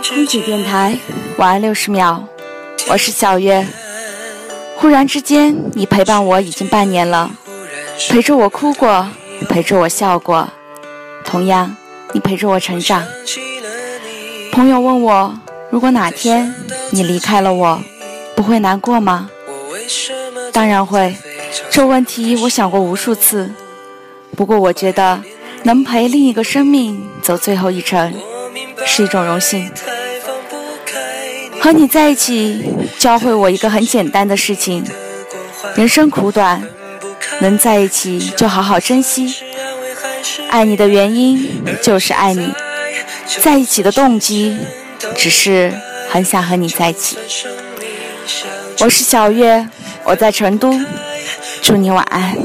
空姐电台，晚安六十秒，我是小月。忽然之间，你陪伴我已经半年了，陪着我哭过，陪着我笑过，同样，你陪着我成长。朋友问我，如果哪天你离开了我，不会难过吗？当然会，这问题我想过无数次。不过我觉得，能陪另一个生命走最后一程，是一种荣幸。和你在一起，教会我一个很简单的事情：人生苦短，能在一起就好好珍惜。爱你的原因就是爱你，在一起的动机只是很想和你在一起。我是小月，我在成都，祝你晚安。